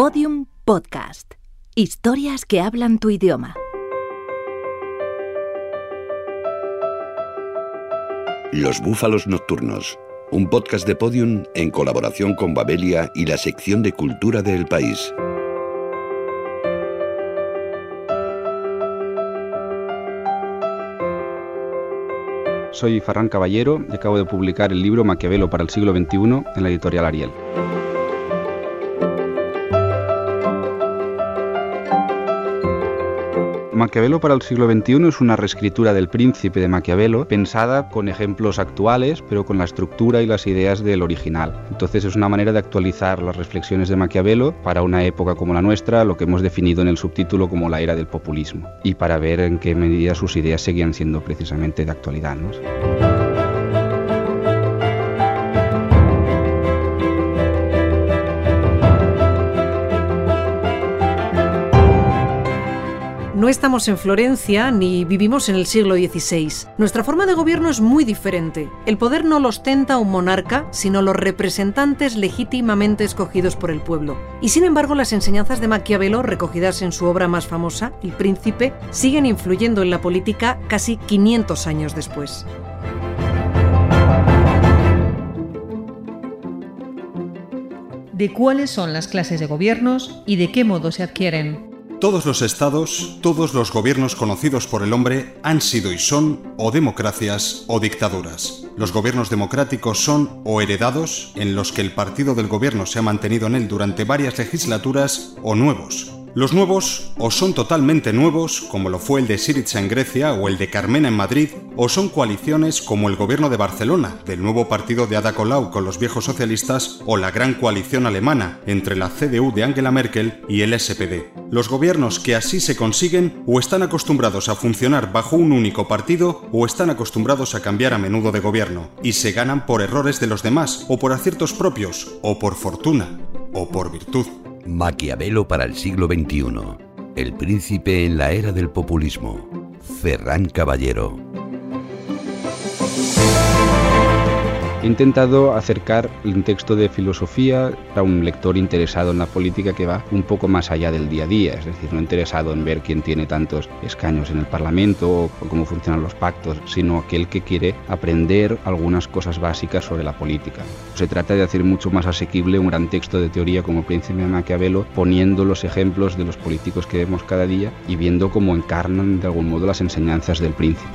Podium Podcast. Historias que hablan tu idioma. Los Búfalos Nocturnos. Un podcast de Podium en colaboración con Babelia y la sección de cultura del país. Soy Ferran Caballero y acabo de publicar el libro Maquiavelo para el siglo XXI en la editorial Ariel. Maquiavelo para el siglo XXI es una reescritura del Príncipe de Maquiavelo pensada con ejemplos actuales, pero con la estructura y las ideas del original. Entonces es una manera de actualizar las reflexiones de Maquiavelo para una época como la nuestra, lo que hemos definido en el subtítulo como la era del populismo, y para ver en qué medida sus ideas seguían siendo precisamente de actualidad. ¿no? No estamos en Florencia ni vivimos en el siglo XVI. Nuestra forma de gobierno es muy diferente. El poder no lo ostenta un monarca, sino los representantes legítimamente escogidos por el pueblo. Y sin embargo, las enseñanzas de Maquiavelo, recogidas en su obra más famosa, El Príncipe, siguen influyendo en la política casi 500 años después. de cuáles son las clases de gobiernos y de qué modo se adquieren. Todos los estados, todos los gobiernos conocidos por el hombre han sido y son o democracias o dictaduras. Los gobiernos democráticos son o heredados, en los que el partido del gobierno se ha mantenido en él durante varias legislaturas, o nuevos, los nuevos o son totalmente nuevos, como lo fue el de Syriza en Grecia o el de Carmena en Madrid, o son coaliciones como el gobierno de Barcelona, del nuevo partido de Ada Colau con los viejos socialistas, o la gran coalición alemana entre la CDU de Angela Merkel y el SPD. Los gobiernos que así se consiguen o están acostumbrados a funcionar bajo un único partido o están acostumbrados a cambiar a menudo de gobierno, y se ganan por errores de los demás, o por aciertos propios, o por fortuna, o por virtud. Maquiavelo para el siglo XXI. El príncipe en la era del populismo. Ferran Caballero. He intentado acercar un texto de filosofía a un lector interesado en la política que va un poco más allá del día a día, es decir, no interesado en ver quién tiene tantos escaños en el Parlamento o cómo funcionan los pactos, sino aquel que quiere aprender algunas cosas básicas sobre la política. Se trata de hacer mucho más asequible un gran texto de teoría como Príncipe de Maquiavelo, poniendo los ejemplos de los políticos que vemos cada día y viendo cómo encarnan de algún modo las enseñanzas del príncipe.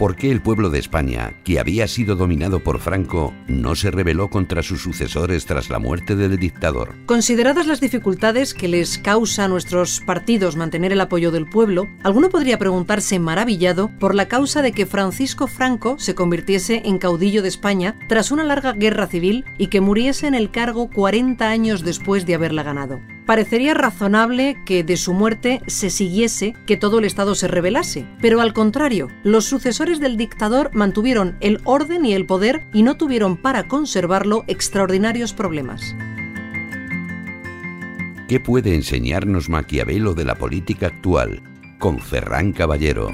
¿Por qué el pueblo de España, que había sido dominado por Franco, no se rebeló contra sus sucesores tras la muerte del dictador? Consideradas las dificultades que les causa a nuestros partidos mantener el apoyo del pueblo, alguno podría preguntarse maravillado por la causa de que Francisco Franco se convirtiese en caudillo de España tras una larga guerra civil y que muriese en el cargo 40 años después de haberla ganado. Parecería razonable que de su muerte se siguiese que todo el Estado se rebelase, pero al contrario, los sucesores del dictador mantuvieron el orden y el poder y no tuvieron para conservarlo extraordinarios problemas. ¿Qué puede enseñarnos Maquiavelo de la política actual? Con Ferran Caballero.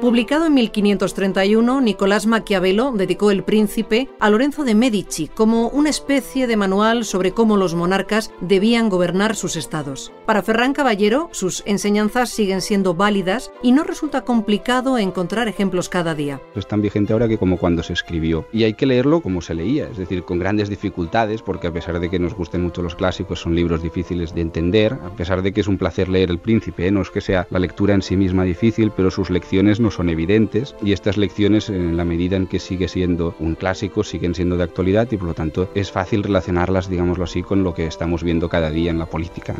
Publicado en 1531, Nicolás Maquiavelo dedicó El Príncipe a Lorenzo de Medici como una especie de manual sobre cómo los monarcas debían gobernar sus estados. Para Ferran Caballero, sus enseñanzas siguen siendo válidas y no resulta complicado encontrar ejemplos cada día. Es tan vigente ahora que como cuando se escribió. Y hay que leerlo como se leía, es decir, con grandes dificultades, porque a pesar de que nos gusten mucho los clásicos, son libros difíciles de entender, a pesar de que es un placer leer El Príncipe, ¿eh? no es que sea la lectura en sí misma difícil, pero sus lecciones no son evidentes y estas lecciones en la medida en que sigue siendo un clásico siguen siendo de actualidad y por lo tanto es fácil relacionarlas, digámoslo así, con lo que estamos viendo cada día en la política.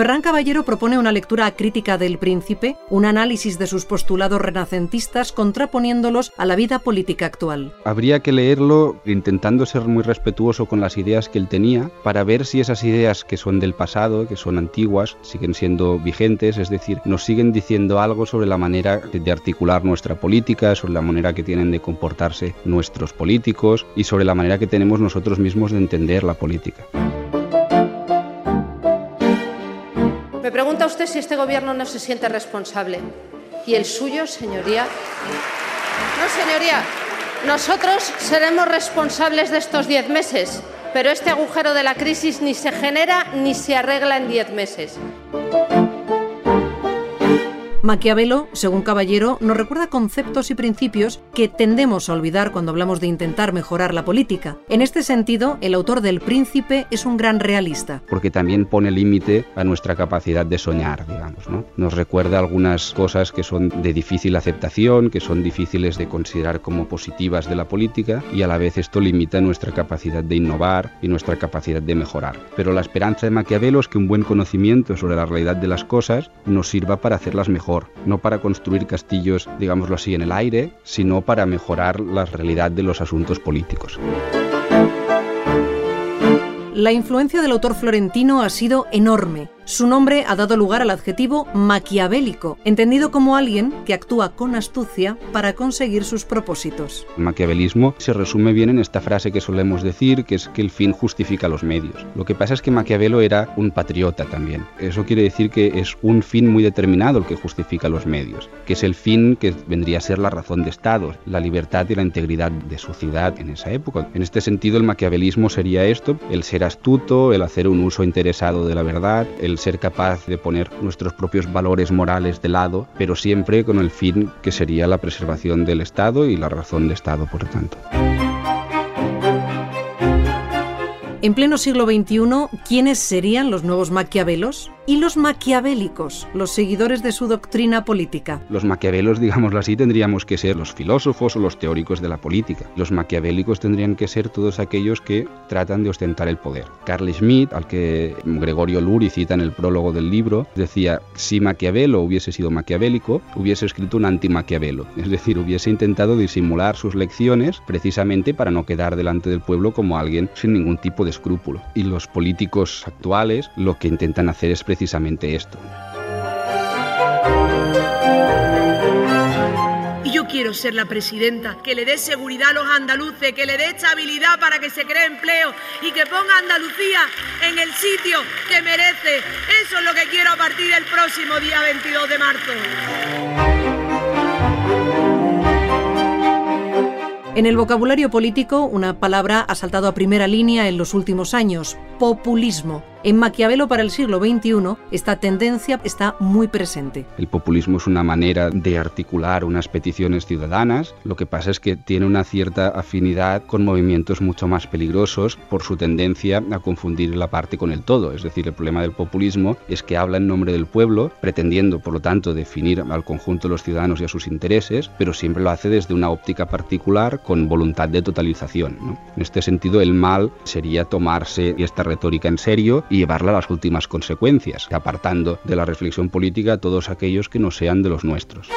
Ferran Caballero propone una lectura crítica del príncipe, un análisis de sus postulados renacentistas contraponiéndolos a la vida política actual. Habría que leerlo intentando ser muy respetuoso con las ideas que él tenía para ver si esas ideas que son del pasado, que son antiguas, siguen siendo vigentes, es decir, nos siguen diciendo algo sobre la manera de articular nuestra política, sobre la manera que tienen de comportarse nuestros políticos y sobre la manera que tenemos nosotros mismos de entender la política. Me pregunta usted si este gobierno no se siente responsable. ¿Y el suyo, señoría? No, señoría. Nosotros seremos responsables de estos diez meses, pero este agujero de la crisis ni se genera ni se arregla en diez meses. Maquiavelo, según Caballero, nos recuerda conceptos y principios que tendemos a olvidar cuando hablamos de intentar mejorar la política. En este sentido, el autor del Príncipe es un gran realista. Porque también pone límite a nuestra capacidad de soñar, digamos. ¿no? Nos recuerda algunas cosas que son de difícil aceptación, que son difíciles de considerar como positivas de la política y a la vez esto limita nuestra capacidad de innovar y nuestra capacidad de mejorar. Pero la esperanza de Maquiavelo es que un buen conocimiento sobre la realidad de las cosas nos sirva para hacerlas mejor no para construir castillos, digámoslo así, en el aire, sino para mejorar la realidad de los asuntos políticos. La influencia del autor florentino ha sido enorme su nombre ha dado lugar al adjetivo maquiavélico, entendido como alguien que actúa con astucia para conseguir sus propósitos. El maquiavelismo se resume bien en esta frase que solemos decir, que es que el fin justifica los medios. Lo que pasa es que Maquiavelo era un patriota también. Eso quiere decir que es un fin muy determinado el que justifica los medios, que es el fin que vendría a ser la razón de Estado, la libertad y la integridad de su ciudad en esa época. En este sentido, el maquiavelismo sería esto, el ser astuto, el hacer un uso interesado de la verdad, el ser capaz de poner nuestros propios valores morales de lado, pero siempre con el fin que sería la preservación del Estado y la razón de Estado, por tanto. En pleno siglo XXI, ¿quiénes serían los nuevos maquiavelos? Y los maquiavélicos, los seguidores de su doctrina política. Los maquiavelos, digámoslo así, tendríamos que ser los filósofos o los teóricos de la política. Los maquiavélicos tendrían que ser todos aquellos que tratan de ostentar el poder. Carl Schmitt, al que Gregorio Luri cita en el prólogo del libro, decía, si Maquiavelo hubiese sido maquiavélico, hubiese escrito un anti-Maquiavelo, es decir, hubiese intentado disimular sus lecciones precisamente para no quedar delante del pueblo como alguien sin ningún tipo de escrúpulo. Y los políticos actuales lo que intentan hacer es precisamente esto. Y yo quiero ser la presidenta que le dé seguridad a los andaluces, que le dé estabilidad para que se cree empleo y que ponga a Andalucía en el sitio que merece. Eso es lo que quiero a partir del próximo día 22 de marzo. En el vocabulario político, una palabra ha saltado a primera línea en los últimos años, populismo. En Maquiavelo para el siglo XXI, esta tendencia está muy presente. El populismo es una manera de articular unas peticiones ciudadanas. Lo que pasa es que tiene una cierta afinidad con movimientos mucho más peligrosos por su tendencia a confundir la parte con el todo. Es decir, el problema del populismo es que habla en nombre del pueblo, pretendiendo, por lo tanto, definir al conjunto de los ciudadanos y a sus intereses, pero siempre lo hace desde una óptica particular con voluntad de totalización. En este sentido, el mal sería tomarse esta retórica en serio y llevarla a las últimas consecuencias, apartando de la reflexión política a todos aquellos que no sean de los nuestros.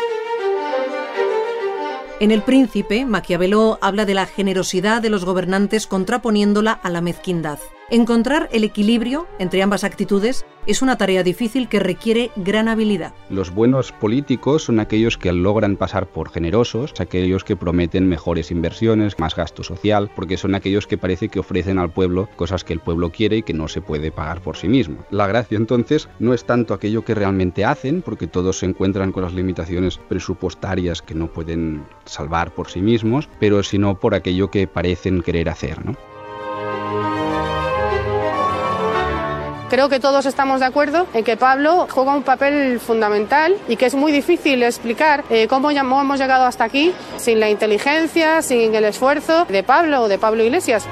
En El Príncipe, Maquiavelo habla de la generosidad de los gobernantes contraponiéndola a la mezquindad. Encontrar el equilibrio entre ambas actitudes es una tarea difícil que requiere gran habilidad. Los buenos políticos son aquellos que logran pasar por generosos, aquellos que prometen mejores inversiones, más gasto social, porque son aquellos que parece que ofrecen al pueblo cosas que el pueblo quiere y que no se puede pagar por sí mismo. La gracia entonces no es tanto aquello que realmente hacen, porque todos se encuentran con las limitaciones presupuestarias que no pueden salvar por sí mismos, pero sino por aquello que parecen querer hacer. ¿no? Creo que todos estamos de acuerdo en que Pablo juega un papel fundamental y que es muy difícil explicar eh, cómo hemos llegado hasta aquí sin la inteligencia, sin el esfuerzo de Pablo o de Pablo Iglesias.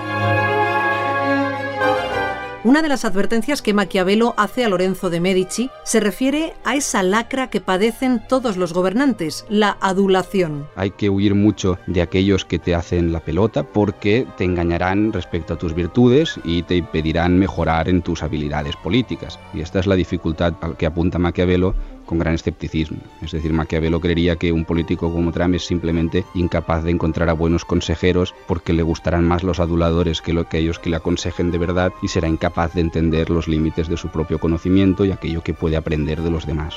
Una de las advertencias que Maquiavelo hace a Lorenzo de Medici se refiere a esa lacra que padecen todos los gobernantes, la adulación. Hay que huir mucho de aquellos que te hacen la pelota porque te engañarán respecto a tus virtudes y te impedirán mejorar en tus habilidades políticas. Y esta es la dificultad al que apunta Maquiavelo con gran escepticismo. Es decir, Maquiavelo creería que un político como Trump es simplemente incapaz de encontrar a buenos consejeros porque le gustarán más los aduladores que, lo, que ellos que le aconsejen de verdad y será incapaz de entender los límites de su propio conocimiento y aquello que puede aprender de los demás.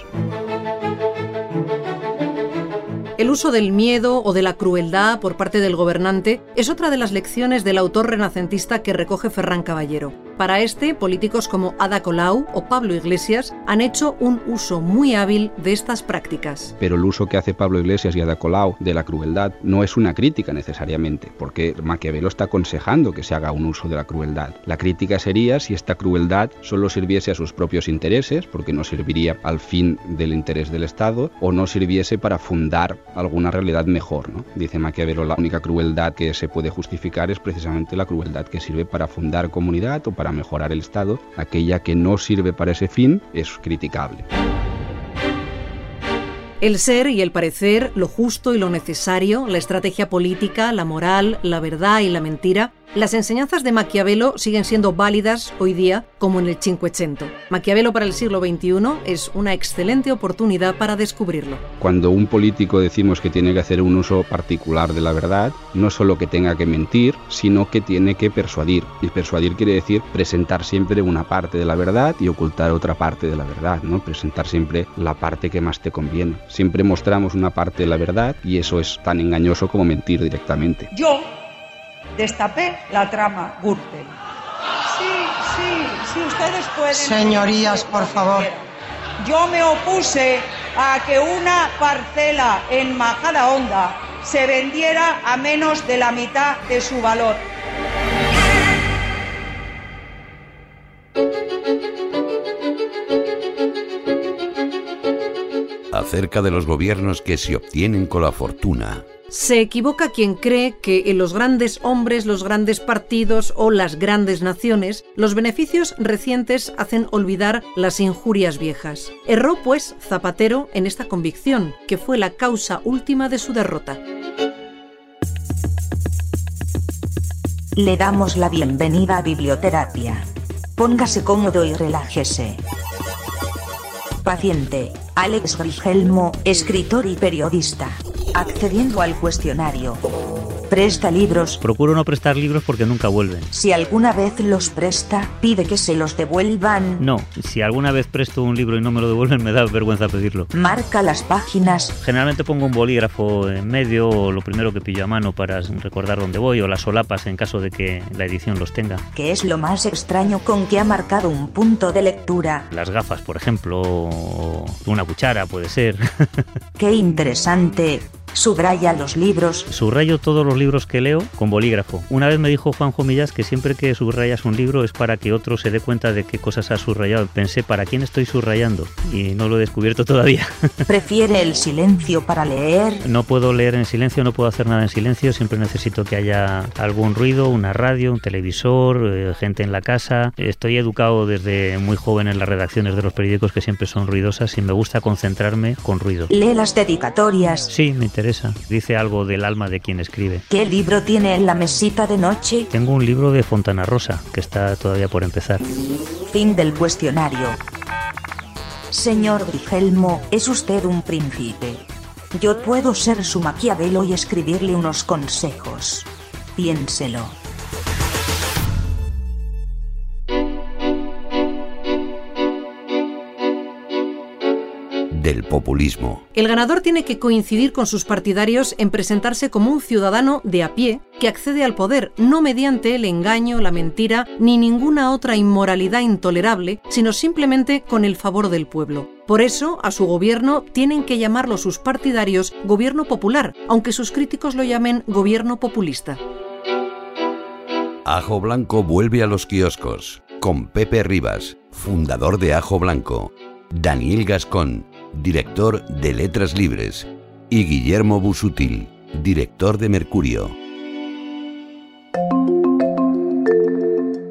El uso del miedo o de la crueldad por parte del gobernante es otra de las lecciones del autor renacentista que recoge Ferran Caballero. Para este, políticos como Ada Colau o Pablo Iglesias han hecho un uso muy hábil de estas prácticas. Pero el uso que hace Pablo Iglesias y Ada Colau de la crueldad no es una crítica necesariamente, porque Maquiavelo está aconsejando que se haga un uso de la crueldad. La crítica sería si esta crueldad solo sirviese a sus propios intereses, porque no serviría al fin del interés del Estado, o no sirviese para fundar alguna realidad mejor. ¿no? Dice Maquiavelo, la única crueldad que se puede justificar es precisamente la crueldad que sirve para fundar comunidad o para mejorar el Estado. Aquella que no sirve para ese fin es criticable. El ser y el parecer, lo justo y lo necesario, la estrategia política, la moral, la verdad y la mentira las enseñanzas de Maquiavelo siguen siendo válidas hoy día como en el Cinquecento. Maquiavelo para el siglo XXI es una excelente oportunidad para descubrirlo. Cuando un político decimos que tiene que hacer un uso particular de la verdad, no solo que tenga que mentir, sino que tiene que persuadir. Y persuadir quiere decir presentar siempre una parte de la verdad y ocultar otra parte de la verdad, ¿no? Presentar siempre la parte que más te conviene. Siempre mostramos una parte de la verdad y eso es tan engañoso como mentir directamente. Yo destapé la trama Gürtel. Sí, sí, sí, ustedes pueden... Señorías, por favor. Yo me opuse a que una parcela en Majadahonda se vendiera a menos de la mitad de su valor. Acerca de los gobiernos que se obtienen con la fortuna, se equivoca quien cree que en los grandes hombres, los grandes partidos o las grandes naciones, los beneficios recientes hacen olvidar las injurias viejas. Erró, pues, Zapatero en esta convicción, que fue la causa última de su derrota. Le damos la bienvenida a Biblioterapia. Póngase cómodo y relájese. Paciente, Alex Grigelmo, escritor y periodista accediendo al cuestionario. ¿Presta libros? Procuro no prestar libros porque nunca vuelven. Si alguna vez los presta, pide que se los devuelvan. No, si alguna vez presto un libro y no me lo devuelven, me da vergüenza pedirlo. Marca las páginas. Generalmente pongo un bolígrafo en medio o lo primero que pillo a mano para recordar dónde voy o las solapas en caso de que la edición los tenga. ¿Qué es lo más extraño con que ha marcado un punto de lectura? Las gafas, por ejemplo, o una cuchara puede ser. Qué interesante. Subraya los libros. Subrayo todos los libros que leo con bolígrafo. Una vez me dijo Juanjo Millas que siempre que subrayas un libro es para que otro se dé cuenta de qué cosas has subrayado. Pensé, ¿para quién estoy subrayando? Y no lo he descubierto todavía. ¿Prefiere el silencio para leer? No puedo leer en silencio, no puedo hacer nada en silencio. Siempre necesito que haya algún ruido, una radio, un televisor, eh, gente en la casa. Estoy educado desde muy joven en las redacciones de los periódicos que siempre son ruidosas y me gusta concentrarme con ruido. ¿Lee las dedicatorias? Sí, me interesa Dice algo del alma de quien escribe. ¿Qué libro tiene en la mesita de noche? Tengo un libro de Fontana Rosa, que está todavía por empezar. Fin del cuestionario. Señor Grigelmo, es usted un príncipe. Yo puedo ser su Maquiavelo y escribirle unos consejos. Piénselo. Del populismo. El ganador tiene que coincidir con sus partidarios en presentarse como un ciudadano de a pie que accede al poder no mediante el engaño, la mentira ni ninguna otra inmoralidad intolerable, sino simplemente con el favor del pueblo. Por eso, a su gobierno tienen que llamarlo sus partidarios gobierno popular, aunque sus críticos lo llamen gobierno populista. Ajo Blanco vuelve a los kioscos con Pepe Rivas, fundador de Ajo Blanco, Daniel Gascón, director de Letras Libres, y Guillermo Busutil, director de Mercurio.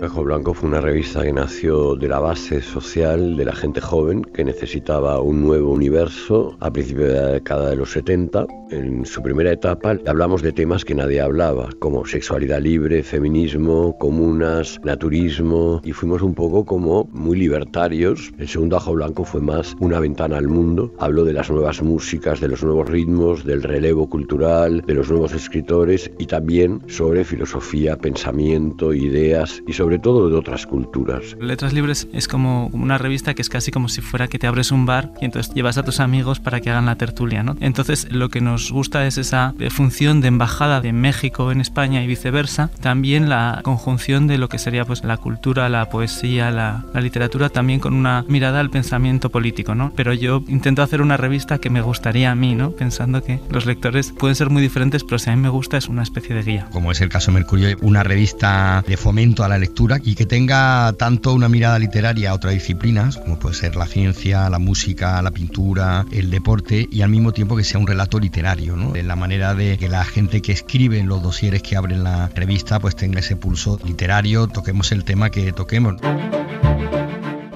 Ajo Blanco fue una revista que nació de la base social de la gente joven que necesitaba un nuevo universo a principios de la década de los 70. En su primera etapa hablamos de temas que nadie hablaba, como sexualidad libre, feminismo, comunas, naturismo, y fuimos un poco como muy libertarios. El segundo Ajo Blanco fue más una ventana al mundo. Habló de las nuevas músicas, de los nuevos ritmos, del relevo cultural, de los nuevos escritores y también sobre filosofía, pensamiento, ideas y sobre sobre todo de otras culturas. Letras Libres es como una revista que es casi como si fuera que te abres un bar y entonces llevas a tus amigos para que hagan la tertulia, ¿no? Entonces lo que nos gusta es esa función de embajada de México en España y viceversa, también la conjunción de lo que sería pues la cultura, la poesía, la, la literatura, también con una mirada al pensamiento político, ¿no? Pero yo intento hacer una revista que me gustaría a mí, ¿no? Pensando que los lectores pueden ser muy diferentes, pero si a mí me gusta es una especie de guía. Como es el caso Mercurio, una revista de fomento a la lectura y que tenga tanto una mirada literaria a otras disciplinas, como puede ser la ciencia, la música, la pintura, el deporte, y al mismo tiempo que sea un relato literario, ¿no? En la manera de que la gente que escribe en los dosieres que abren la revista pues tenga ese pulso literario, toquemos el tema que toquemos.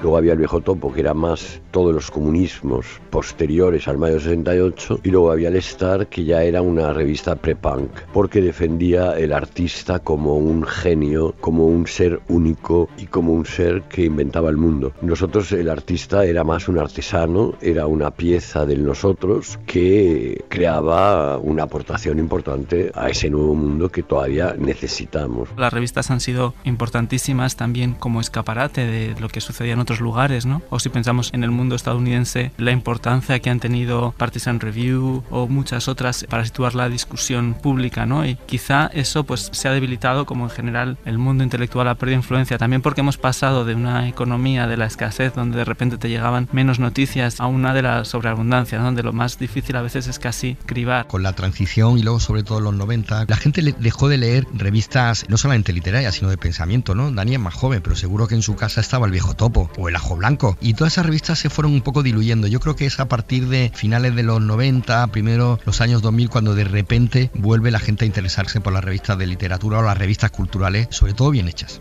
Luego había el viejo topo, que era más todos los comunismos posteriores al mayo 68. Y luego había el Star, que ya era una revista pre-punk, porque defendía el artista como un genio, como un ser único y como un ser que inventaba el mundo. Nosotros, el artista era más un artesano, era una pieza de nosotros que creaba una aportación importante a ese nuevo mundo que todavía necesitamos. Las revistas han sido importantísimas también como escaparate de lo que sucedía en otros lugares, ¿no? O si pensamos en el mundo estadounidense, la importancia que han tenido Partisan Review o muchas otras para situar la discusión pública, ¿no? Y quizá eso pues se ha debilitado como en general el mundo intelectual ha perdido influencia, también porque hemos pasado de una economía de la escasez donde de repente te llegaban menos noticias a una de la sobreabundancia, donde lo más difícil a veces es casi cribar. Con la transición y luego sobre todo los 90, la gente dejó de leer revistas no solamente literarias, sino de pensamiento, ¿no? Dani es más joven, pero seguro que en su casa estaba el viejo topo o el ajo blanco. Y todas esas revistas se fueron un poco diluyendo. Yo creo que es a partir de finales de los 90, primero los años 2000, cuando de repente vuelve la gente a interesarse por las revistas de literatura o las revistas culturales, sobre todo bien hechas.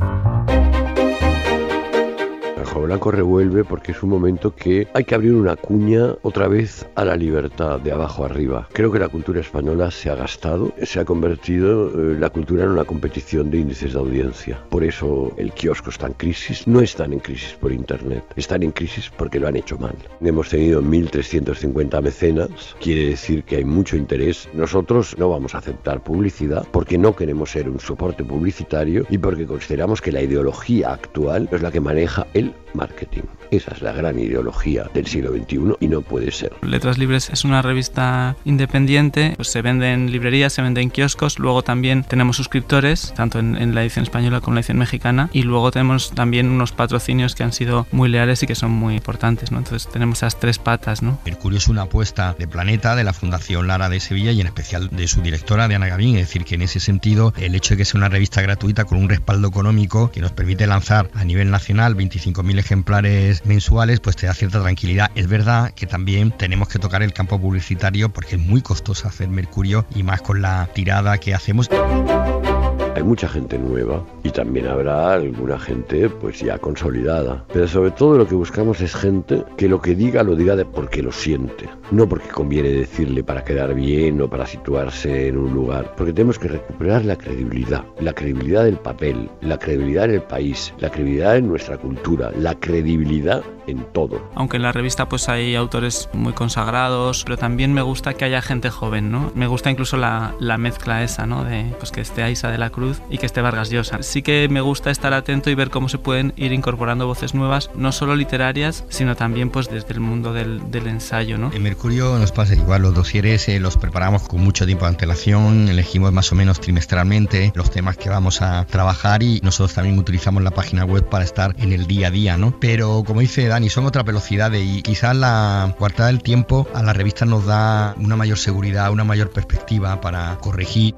Blanco revuelve porque es un momento que hay que abrir una cuña otra vez a la libertad de abajo arriba. Creo que la cultura española se ha gastado, se ha convertido eh, la cultura en una competición de índices de audiencia. Por eso el kiosco está en crisis. No están en crisis por internet, están en crisis porque lo han hecho mal. Hemos tenido 1.350 mecenas, quiere decir que hay mucho interés. Nosotros no vamos a aceptar publicidad porque no queremos ser un soporte publicitario y porque consideramos que la ideología actual es la que maneja el marketing. Esa es la gran ideología del siglo XXI y no puede ser. Letras Libres es una revista independiente, pues se vende en librerías, se vende en kioscos, luego también tenemos suscriptores, tanto en, en, la edición española como en la edición mexicana, y luego tenemos también unos patrocinios que han sido muy leales y que son muy importantes, ¿no? Entonces tenemos esas tres patas, ¿no? Mercurio es una apuesta de Planeta, de la Fundación Lara de Sevilla y en especial de su directora, de Ana Gavín, es decir, que en ese sentido el hecho de que sea una revista gratuita con un respaldo económico que nos permite lanzar a nivel nacional 25.000 ejemplares mensuales, pues te da cierta tranquilidad. Es verdad que también tenemos que tocar el campo publicitario porque es muy costoso hacer Mercurio y más con la tirada que hacemos. Hay mucha gente nueva y también habrá alguna gente pues ya consolidada. Pero sobre todo lo que buscamos es gente que lo que diga lo diga de porque lo siente, no porque conviene decirle para quedar bien o para situarse en un lugar, porque tenemos que recuperar la credibilidad, la credibilidad del papel, la credibilidad en el país, la credibilidad en nuestra cultura, la credibilidad en todo. Aunque en la revista pues hay autores muy consagrados, pero también me gusta que haya gente joven, ¿no? Me gusta incluso la, la mezcla esa, ¿no? De pues que esté Aisa de la Cruz y que esté Vargas Llosa. Sí que me gusta estar atento y ver cómo se pueden ir incorporando voces nuevas, no solo literarias, sino también pues desde el mundo del, del ensayo, ¿no? En Mercurio nos pasa igual, los dosieres eh, los preparamos con mucho tiempo de antelación, elegimos más o menos trimestralmente los temas que vamos a trabajar y nosotros también utilizamos la página web para estar en el día a día, ¿no? Pero como dice Dani, son otras velocidades y quizás la cuartada del tiempo a la revista nos da una mayor seguridad, una mayor perspectiva para corregir.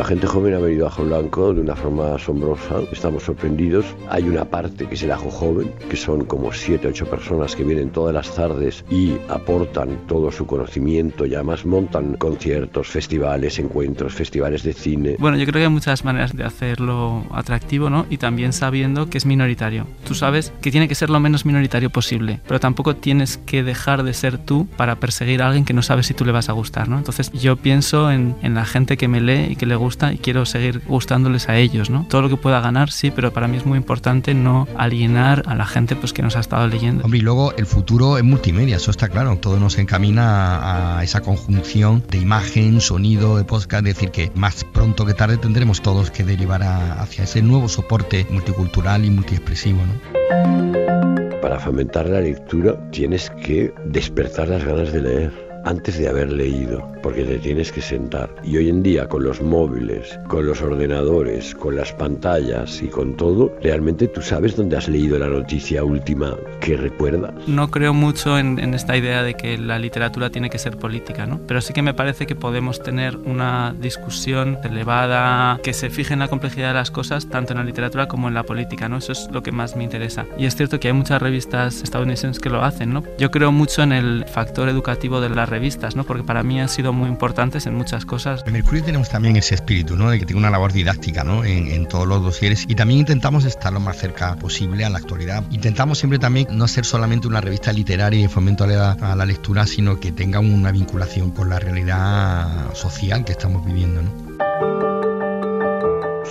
La gente joven ha venido a Blanco de una forma asombrosa, estamos sorprendidos. Hay una parte que es el Ajo Joven, que son como 7 8 personas que vienen todas las tardes y aportan todo su conocimiento y además montan conciertos, festivales, encuentros, festivales de cine. Bueno, yo creo que hay muchas maneras de hacerlo atractivo, ¿no? Y también sabiendo que es minoritario. Tú sabes que tiene que ser lo menos minoritario posible, pero tampoco tienes que dejar de ser tú para perseguir a alguien que no sabes si tú le vas a gustar, ¿no? Entonces yo pienso en, en la gente que me lee y que le gusta gusta y quiero seguir gustándoles a ellos, ¿no? Todo lo que pueda ganar, sí, pero para mí es muy importante no alienar a la gente pues, que nos ha estado leyendo. Hombre, y luego el futuro es multimedia, eso está claro. Todo nos encamina a esa conjunción de imagen, sonido, de podcast. Es decir, que más pronto que tarde tendremos todos que derivar hacia ese nuevo soporte multicultural y multiexpresivo, ¿no? Para fomentar la lectura tienes que despertar las ganas de leer antes de haber leído, porque te tienes que sentar. Y hoy en día con los móviles, con los ordenadores, con las pantallas y con todo, realmente tú sabes dónde has leído la noticia última que recuerdas. No creo mucho en, esta idea de que la literatura tiene que ser política, ¿no? Pero sí que me parece que podemos tener una discusión elevada que se fije en la complejidad de las cosas, tanto en la literatura como en la política, ¿no? Eso es lo que más me interesa. Y es cierto que hay muchas revistas estadounidenses que lo hacen, ¿no? Yo creo mucho en el factor educativo de la revistas, ¿no? porque para mí han sido muy importantes en muchas cosas. En Mercurio tenemos también ese espíritu, ¿no? de que tiene una labor didáctica ¿no? en, en todos los dosieres y también intentamos estar lo más cerca posible a la actualidad. Intentamos siempre también no ser solamente una revista literaria y fomento a la, a la lectura, sino que tenga una vinculación con la realidad social que estamos viviendo. ¿no?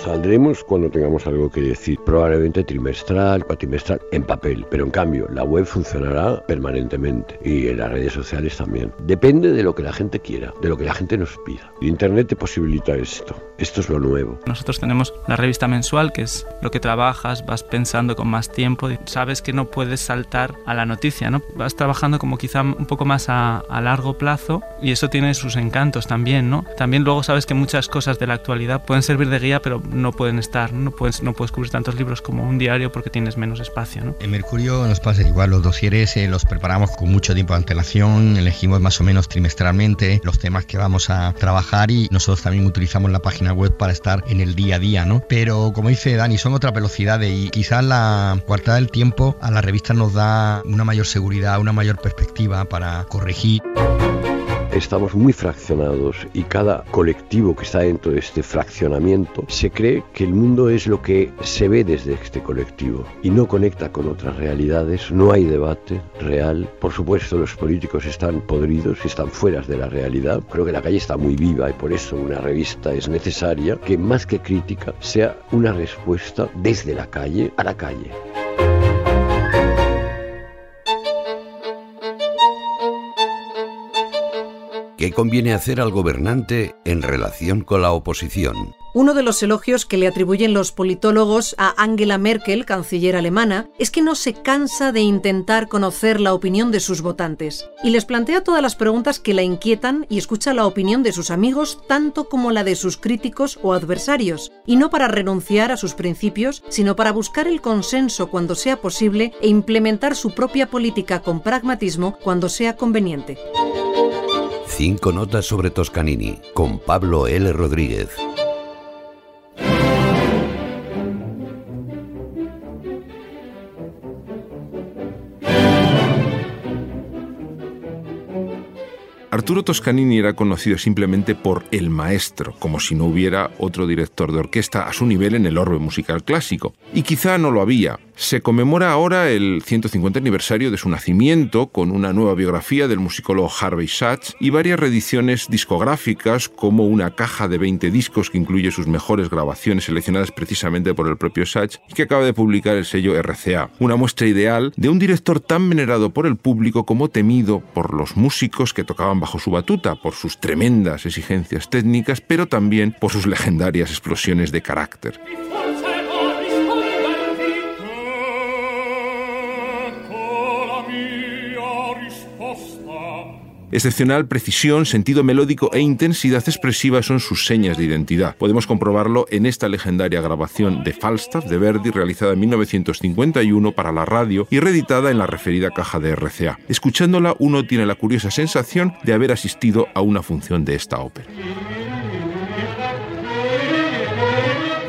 Saldremos cuando tengamos algo que decir, probablemente trimestral, cuatrimestral, en papel, pero en cambio la web funcionará permanentemente y en las redes sociales también. Depende de lo que la gente quiera, de lo que la gente nos pida. Internet te posibilita esto, esto es lo nuevo. Nosotros tenemos la revista mensual, que es lo que trabajas, vas pensando con más tiempo, sabes que no puedes saltar a la noticia, ¿no? Vas trabajando como quizá un poco más a, a largo plazo y eso tiene sus encantos también, ¿no? También luego sabes que muchas cosas de la actualidad pueden servir de guía, pero no pueden estar, no puedes, no puedes cubrir tantos libros como un diario porque tienes menos espacio. ¿no? En Mercurio nos pasa igual, los dosieres eh, los preparamos con mucho tiempo de antelación, elegimos más o menos trimestralmente los temas que vamos a trabajar y nosotros también utilizamos la página web para estar en el día a día, ¿no? Pero como dice Dani, son otras velocidades y quizás la cuartada del tiempo a la revista nos da una mayor seguridad, una mayor perspectiva para corregir estamos muy fraccionados y cada colectivo que está dentro de este fraccionamiento se cree que el mundo es lo que se ve desde este colectivo y no conecta con otras realidades, no hay debate real. Por supuesto los políticos están podridos, están fuera de la realidad. Creo que la calle está muy viva y por eso una revista es necesaria que más que crítica sea una respuesta desde la calle a la calle. ¿Qué conviene hacer al gobernante en relación con la oposición? Uno de los elogios que le atribuyen los politólogos a Angela Merkel, canciller alemana, es que no se cansa de intentar conocer la opinión de sus votantes y les plantea todas las preguntas que la inquietan y escucha la opinión de sus amigos tanto como la de sus críticos o adversarios, y no para renunciar a sus principios, sino para buscar el consenso cuando sea posible e implementar su propia política con pragmatismo cuando sea conveniente. Cinco notas sobre Toscanini con Pablo L. Rodríguez. Arturo Toscanini era conocido simplemente por el maestro, como si no hubiera otro director de orquesta a su nivel en el orbe musical clásico. Y quizá no lo había. Se conmemora ahora el 150 aniversario de su nacimiento con una nueva biografía del musicólogo Harvey Sachs y varias reediciones discográficas como una caja de 20 discos que incluye sus mejores grabaciones seleccionadas precisamente por el propio Sachs y que acaba de publicar el sello RCA. Una muestra ideal de un director tan venerado por el público como temido por los músicos que tocaban bajo su batuta por sus tremendas exigencias técnicas, pero también por sus legendarias explosiones de carácter. Excepcional precisión, sentido melódico e intensidad expresiva son sus señas de identidad. Podemos comprobarlo en esta legendaria grabación de Falstaff de Verdi realizada en 1951 para la radio y reeditada en la referida caja de RCA. Escuchándola uno tiene la curiosa sensación de haber asistido a una función de esta ópera.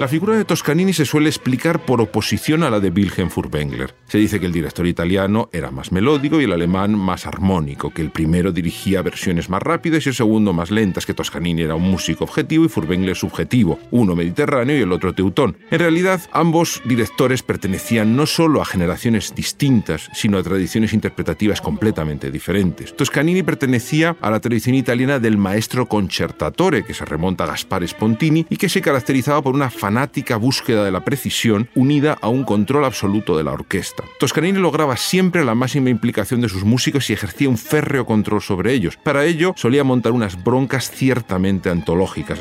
La figura de Toscanini se suele explicar por oposición a la de Wilhelm Furtwängler. Se dice que el director italiano era más melódico y el alemán más armónico, que el primero dirigía versiones más rápidas y el segundo más lentas, que Toscanini era un músico objetivo y Furtwängler subjetivo, uno mediterráneo y el otro teutón. En realidad, ambos directores pertenecían no solo a generaciones distintas, sino a tradiciones interpretativas completamente diferentes. Toscanini pertenecía a la tradición italiana del maestro concertatore, que se remonta a Gaspare Spontini y que se caracterizaba por una fanática búsqueda de la precisión unida a un control absoluto de la orquesta. Toscanini lograba siempre la máxima implicación de sus músicos y ejercía un férreo control sobre ellos. Para ello, solía montar unas broncas ciertamente antológicas.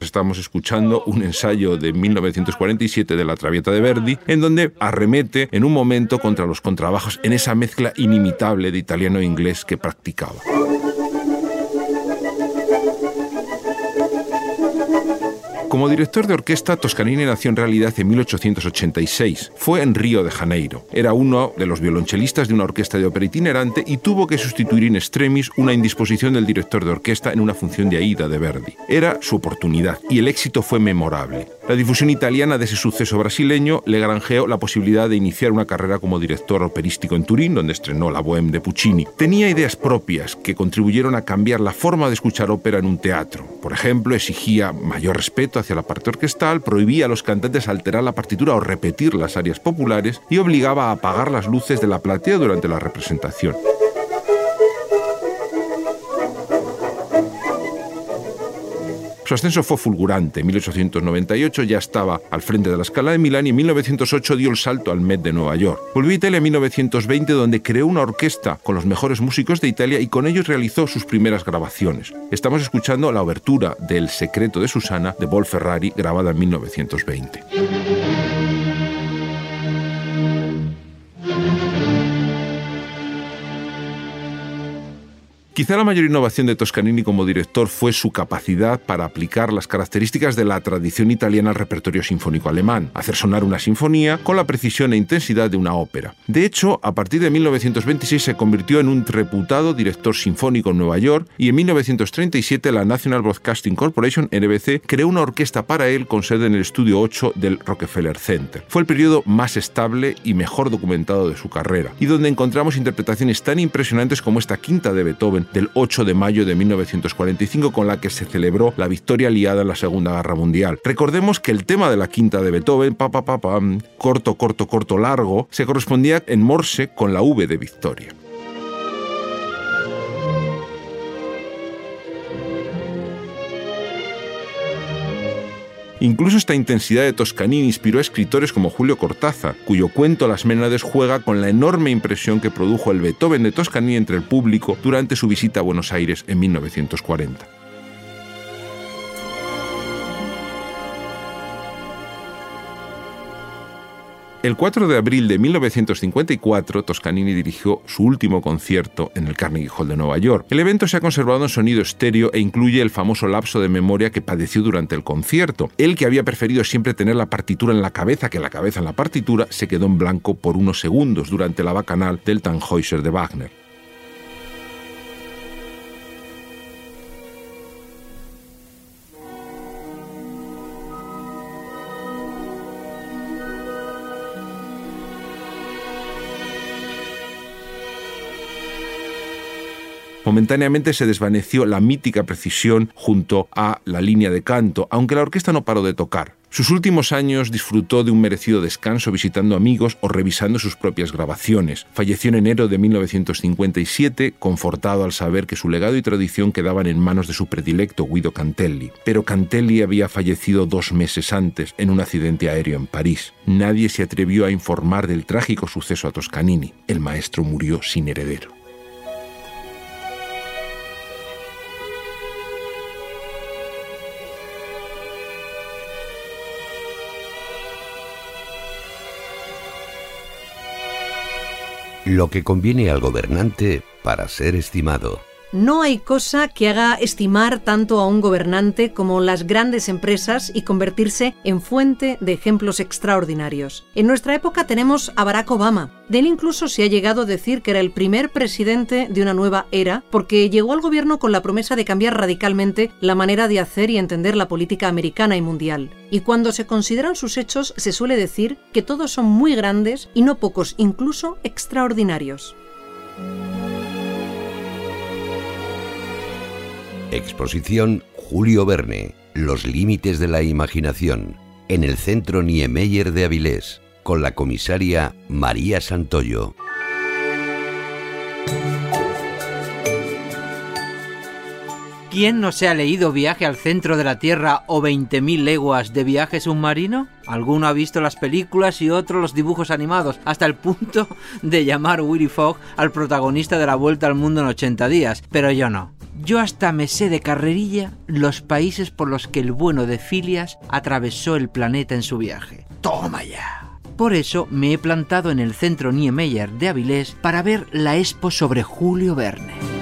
Estamos escuchando un ensayo de 1947 de La Traviata de Verdi, en donde arremete en un momento contra los contrabajos en esa mezcla inimitable de italiano e inglés que practicaba. Como director de orquesta, Toscanini nació en realidad en 1886. Fue en Río de Janeiro. Era uno de los violonchelistas de una orquesta de ópera itinerante y tuvo que sustituir in extremis una indisposición del director de orquesta en una función de Aida de Verdi. Era su oportunidad y el éxito fue memorable. La difusión italiana de ese suceso brasileño le granjeó la posibilidad de iniciar una carrera como director operístico en Turín, donde estrenó la Bohème de Puccini. Tenía ideas propias que contribuyeron a cambiar la forma de escuchar ópera en un teatro. Por ejemplo, exigía mayor respeto hacia la parte orquestal, prohibía a los cantantes alterar la partitura o repetir las arias populares y obligaba a apagar las luces de la platea durante la representación. Su ascenso fue fulgurante. En 1898 ya estaba al frente de la escala de Milán y en 1908 dio el salto al Met de Nueva York. Volvió a Italia en 1920 donde creó una orquesta con los mejores músicos de Italia y con ellos realizó sus primeras grabaciones. Estamos escuchando la obertura de El secreto de Susana de Paul Ferrari grabada en 1920. Quizá la mayor innovación de Toscanini como director fue su capacidad para aplicar las características de la tradición italiana al repertorio sinfónico alemán, hacer sonar una sinfonía con la precisión e intensidad de una ópera. De hecho, a partir de 1926 se convirtió en un reputado director sinfónico en Nueva York y en 1937 la National Broadcasting Corporation, NBC, creó una orquesta para él con sede en el estudio 8 del Rockefeller Center. Fue el periodo más estable y mejor documentado de su carrera, y donde encontramos interpretaciones tan impresionantes como esta quinta de Beethoven, del 8 de mayo de 1945 con la que se celebró la victoria aliada en la Segunda Guerra Mundial. Recordemos que el tema de la quinta de Beethoven, pa, pa, pa, corto, corto, corto, largo, se correspondía en Morse con la V de victoria. Incluso esta intensidad de Toscanini inspiró a escritores como Julio Cortázar, cuyo cuento Las Ménades juega con la enorme impresión que produjo el Beethoven de Toscanini entre el público durante su visita a Buenos Aires en 1940. El 4 de abril de 1954, Toscanini dirigió su último concierto en el Carnegie Hall de Nueva York. El evento se ha conservado en sonido estéreo e incluye el famoso lapso de memoria que padeció durante el concierto. Él, que había preferido siempre tener la partitura en la cabeza que la cabeza en la partitura, se quedó en blanco por unos segundos durante la bacanal del Tannhäuser de Wagner. Momentáneamente se desvaneció la mítica precisión junto a la línea de canto, aunque la orquesta no paró de tocar. Sus últimos años disfrutó de un merecido descanso visitando amigos o revisando sus propias grabaciones. Falleció en enero de 1957, confortado al saber que su legado y tradición quedaban en manos de su predilecto Guido Cantelli. Pero Cantelli había fallecido dos meses antes en un accidente aéreo en París. Nadie se atrevió a informar del trágico suceso a Toscanini. El maestro murió sin heredero. Lo que conviene al gobernante para ser estimado. No hay cosa que haga estimar tanto a un gobernante como las grandes empresas y convertirse en fuente de ejemplos extraordinarios. En nuestra época tenemos a Barack Obama. De él incluso se ha llegado a decir que era el primer presidente de una nueva era porque llegó al gobierno con la promesa de cambiar radicalmente la manera de hacer y entender la política americana y mundial. Y cuando se consideran sus hechos se suele decir que todos son muy grandes y no pocos incluso extraordinarios. Exposición Julio Verne, Los límites de la imaginación, en el Centro Niemeyer de Avilés, con la comisaria María Santoyo. ¿Quién no se ha leído Viaje al centro de la Tierra o 20.000 leguas de viaje submarino? Alguno ha visto las películas y otro los dibujos animados, hasta el punto de llamar Willy Fogg al protagonista de la Vuelta al Mundo en 80 días, pero yo no. Yo hasta me sé de carrerilla los países por los que el bueno de Filias atravesó el planeta en su viaje. ¡Toma ya! Por eso me he plantado en el centro Niemeyer de Avilés para ver la expo sobre Julio Verne.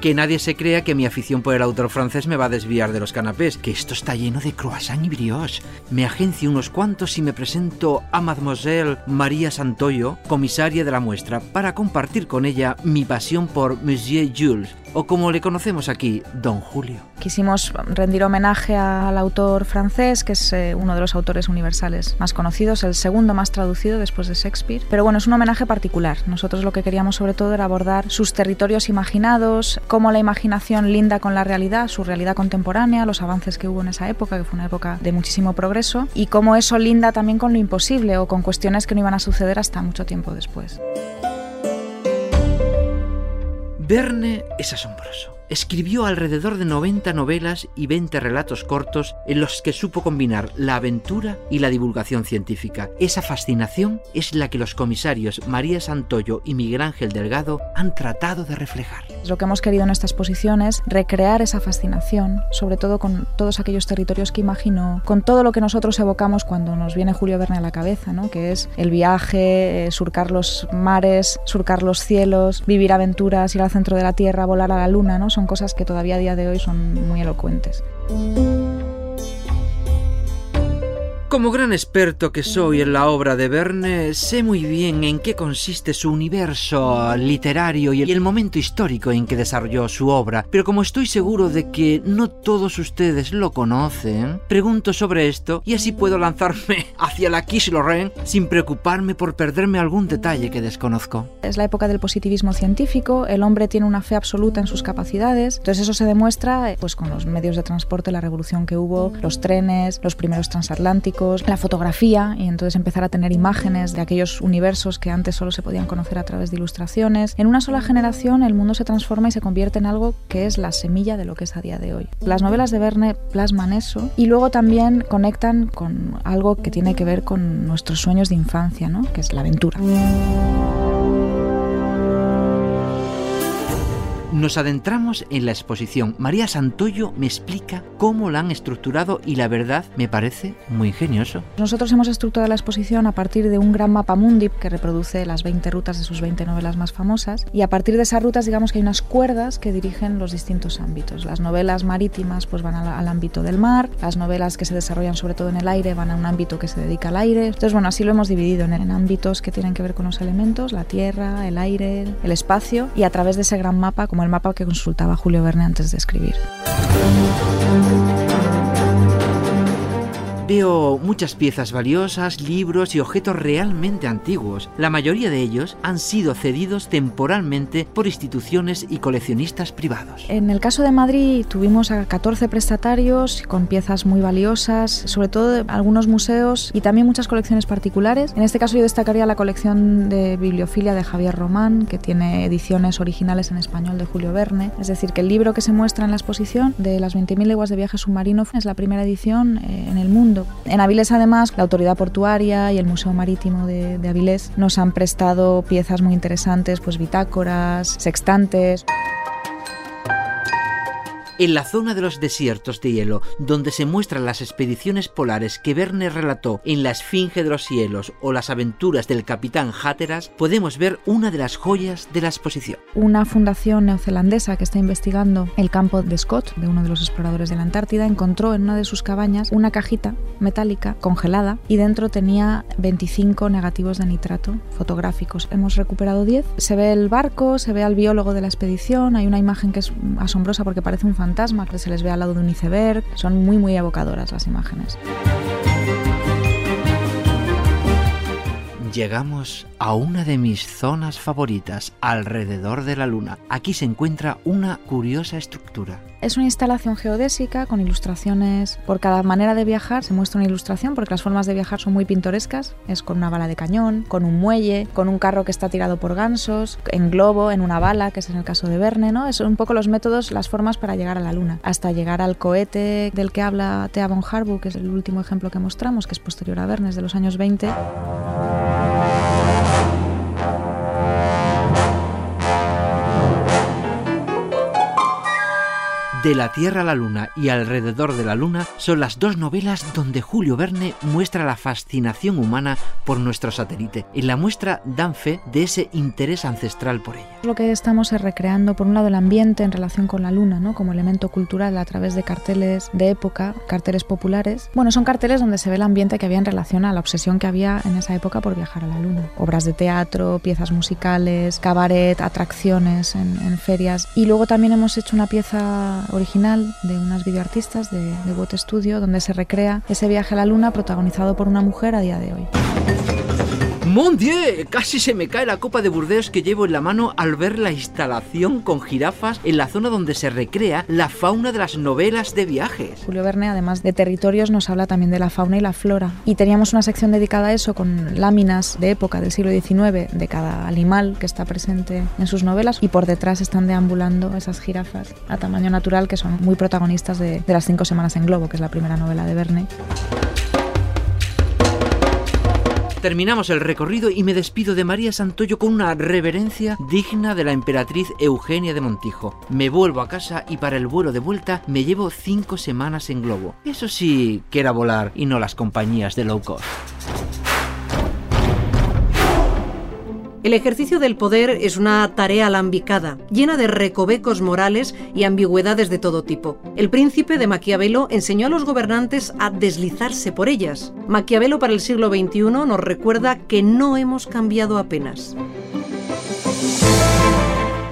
Que nadie se crea que mi afición por el autor francés me va a desviar de los canapés, que esto está lleno de croissant y brioche. Me agencio unos cuantos y me presento a Mademoiselle María Santoyo, comisaria de la muestra, para compartir con ella mi pasión por Monsieur Jules, o como le conocemos aquí, Don Julio. Quisimos rendir homenaje al autor francés, que es eh, uno de los autores universales más conocidos, el segundo más traducido después de Shakespeare. Pero bueno, es un homenaje particular. Nosotros lo que queríamos sobre todo era abordar sus territorios imaginados, cómo la imaginación linda con la realidad, su realidad contemporánea, los avances que hubo en esa época, que fue una época de muchísimo progreso, y cómo eso linda también con lo imposible o con cuestiones que no iban a suceder hasta mucho tiempo después. Verne es asombroso. Escribió alrededor de 90 novelas y 20 relatos cortos en los que supo combinar la aventura y la divulgación científica. Esa fascinación es la que los comisarios María Santoyo y Miguel Ángel Delgado han tratado de reflejar. Lo que hemos querido en esta exposición es recrear esa fascinación, sobre todo con todos aquellos territorios que imaginó, con todo lo que nosotros evocamos cuando nos viene Julio Verne a la cabeza, ¿no? que es el viaje, eh, surcar los mares, surcar los cielos, vivir aventuras, ir al centro de la Tierra, volar a la Luna, ¿no? son cosas que todavía a día de hoy son muy elocuentes. Como gran experto que soy en la obra de Verne, sé muy bien en qué consiste su universo literario y el momento histórico en que desarrolló su obra, pero como estoy seguro de que no todos ustedes lo conocen, pregunto sobre esto y así puedo lanzarme hacia la Quiche Lorraine sin preocuparme por perderme algún detalle que desconozco. Es la época del positivismo científico, el hombre tiene una fe absoluta en sus capacidades, entonces eso se demuestra pues con los medios de transporte, la revolución que hubo, los trenes, los primeros transatlánticos, la fotografía y entonces empezar a tener imágenes de aquellos universos que antes solo se podían conocer a través de ilustraciones. En una sola generación el mundo se transforma y se convierte en algo que es la semilla de lo que es a día de hoy. Las novelas de Verne plasman eso y luego también conectan con algo que tiene que ver con nuestros sueños de infancia, ¿no? que es la aventura. Nos adentramos en la exposición. María Santoyo me explica cómo la han estructurado y la verdad me parece muy ingenioso. Nosotros hemos estructurado la exposición a partir de un gran mapa mundi que reproduce las 20 rutas de sus 20 novelas más famosas y a partir de esas rutas digamos que hay unas cuerdas que dirigen los distintos ámbitos. Las novelas marítimas pues van al, ámbito del mar, las novelas que se desarrollan sobre todo en el aire van a un ámbito que se dedica al aire. Entonces bueno, así lo hemos dividido en, en ámbitos que tienen que ver con los elementos, la tierra, el aire, el espacio y a través de ese gran mapa como el mapa que consultaba Julio Verne antes de escribir. Veo muchas piezas valiosas, libros y objetos realmente antiguos. La mayoría de ellos han sido cedidos temporalmente por instituciones y coleccionistas privados. En el caso de Madrid tuvimos a 14 prestatarios con piezas muy valiosas, sobre todo de algunos museos y también muchas colecciones particulares. En este caso yo destacaría la colección de bibliofilia de Javier Román, que tiene ediciones originales en español de Julio Verne. Es decir, que el libro que se muestra en la exposición de las 20.000 leguas de viaje submarino es la primera edición eh, en el mundo en Avilés, además, la Autoridad Portuaria y el Museo Marítimo de, de Avilés nos han prestado piezas muy interesantes, pues bitácoras, sextantes. En la zona de los desiertos de hielo, donde se muestran las expediciones polares que Verne relató en La Esfinge de los Cielos o las aventuras del capitán Hatteras, podemos ver una de las joyas de la exposición. Una fundación neozelandesa que está investigando el campo de Scott, de uno de los exploradores de la Antártida, encontró en una de sus cabañas una cajita metálica congelada y dentro tenía 25 negativos de nitrato fotográficos. Hemos recuperado 10. Se ve el barco, se ve al biólogo de la expedición, hay una imagen que es asombrosa porque parece un fantasma que se les ve al lado de un iceberg. Son muy muy evocadoras las imágenes. Llegamos a una de mis zonas favoritas, alrededor de la Luna. Aquí se encuentra una curiosa estructura. Es una instalación geodésica con ilustraciones. Por cada manera de viajar se muestra una ilustración porque las formas de viajar son muy pintorescas. Es con una bala de cañón, con un muelle, con un carro que está tirado por gansos, en globo, en una bala, que es en el caso de Verne, ¿no? Es un poco los métodos, las formas para llegar a la Luna. Hasta llegar al cohete del que habla Thea von Harbu, que es el último ejemplo que mostramos, que es posterior a Verne, es de los años 20. De la Tierra a la Luna y alrededor de la Luna son las dos novelas donde Julio Verne muestra la fascinación humana por nuestro satélite. En la muestra dan fe de ese interés ancestral por ella. Lo que estamos es recreando, por un lado, el ambiente en relación con la Luna, ¿no? como elemento cultural a través de carteles de época, carteles populares. Bueno, son carteles donde se ve el ambiente que había en relación a la obsesión que había en esa época por viajar a la Luna. Obras de teatro, piezas musicales, cabaret, atracciones en, en ferias. Y luego también hemos hecho una pieza original de unas videoartistas de, de Studio donde se recrea ese viaje a la luna protagonizado por una mujer a día de hoy. ¡Mon Dieu! Casi se me cae la copa de Burdeos que llevo en la mano al ver la instalación con jirafas en la zona donde se recrea la fauna de las novelas de viajes. Julio Verne, además de territorios, nos habla también de la fauna y la flora. Y teníamos una sección dedicada a eso con láminas de época del siglo XIX de cada animal que está presente en sus novelas y por detrás están deambulando esas jirafas a tamaño natural que son muy protagonistas de, de Las cinco semanas en globo, que es la primera novela de Verne. Terminamos el recorrido y me despido de María Santoyo con una reverencia digna de la emperatriz Eugenia de Montijo. Me vuelvo a casa y para el vuelo de vuelta me llevo cinco semanas en globo. Eso sí que era volar y no las compañías de low cost. El ejercicio del poder es una tarea alambicada, llena de recovecos morales y ambigüedades de todo tipo. El príncipe de Maquiavelo enseñó a los gobernantes a deslizarse por ellas. Maquiavelo para el siglo XXI nos recuerda que no hemos cambiado apenas.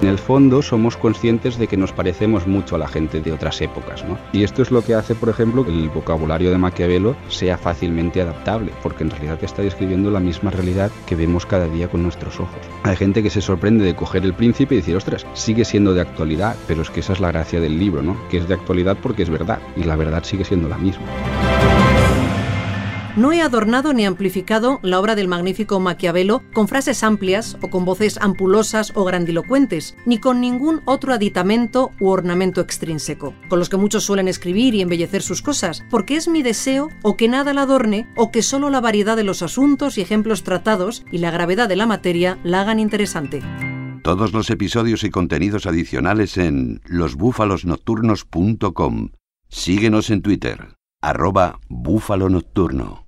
En el fondo somos conscientes de que nos parecemos mucho a la gente de otras épocas, ¿no? Y esto es lo que hace, por ejemplo, que el vocabulario de Maquiavelo sea fácilmente adaptable, porque en realidad está describiendo la misma realidad que vemos cada día con nuestros ojos. Hay gente que se sorprende de coger el príncipe y decir, ostras, sigue siendo de actualidad, pero es que esa es la gracia del libro, ¿no? Que es de actualidad porque es verdad, y la verdad sigue siendo la misma. No he adornado ni amplificado la obra del magnífico Maquiavelo con frases amplias o con voces ampulosas o grandilocuentes, ni con ningún otro aditamento u ornamento extrínseco, con los que muchos suelen escribir y embellecer sus cosas, porque es mi deseo o que nada la adorne o que solo la variedad de los asuntos y ejemplos tratados y la gravedad de la materia la hagan interesante. Todos los episodios y contenidos adicionales en losbúfalosnocturnos.com. Síguenos en Twitter, arroba búfalo nocturno.